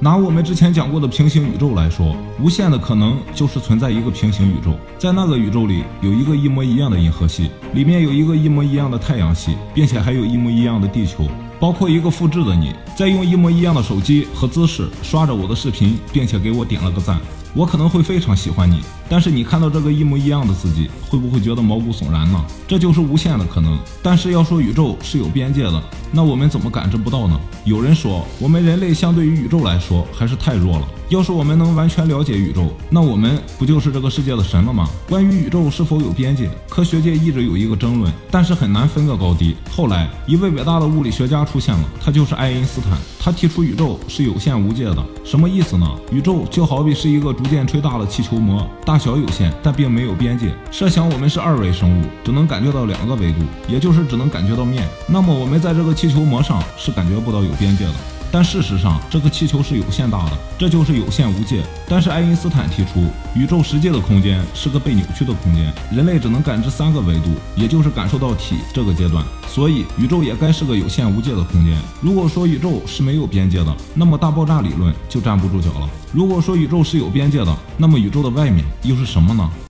拿我们之前讲过的平行宇宙来说，无限的可能就是存在一个平行宇宙，在那个宇宙里有一个一模一样的银河系，里面有一个一模一样的太阳系，并且还有一模一样的地球，包括一个复制的你，在用一模一样的手机和姿势刷着我的视频，并且给我点了个赞。我可能会非常喜欢你，但是你看到这个一模一样的自己，会不会觉得毛骨悚然呢？这就是无限的可能。但是要说宇宙是有边界的，那我们怎么感知不到呢？有人说，我们人类相对于宇宙来说还是太弱了。要是我们能完全了解宇宙，那我们不就是这个世界的神了吗？关于宇宙是否有边界，科学界一直有一个争论，但是很难分个高低。后来，一位伟大的物理学家出现了，他就是爱因斯坦。他提出宇宙是有限无界的，什么意思呢？宇宙就好比是一个逐渐吹大的气球膜，大小有限，但并没有边界。设想我们是二维生物，只能感觉到两个维度，也就是只能感觉到面，那么我们在这个气球膜上是感觉不到有边界的。但事实上，这个气球是有限大的，这就是有限无界。但是爱因斯坦提出，宇宙实际的空间是个被扭曲的空间，人类只能感知三个维度，也就是感受到体这个阶段。所以，宇宙也该是个有限无界的空间。如果说宇宙是没有边界的，那么大爆炸理论就站不住脚了。如果说宇宙是有边界的，那么宇宙的外面又是什么呢？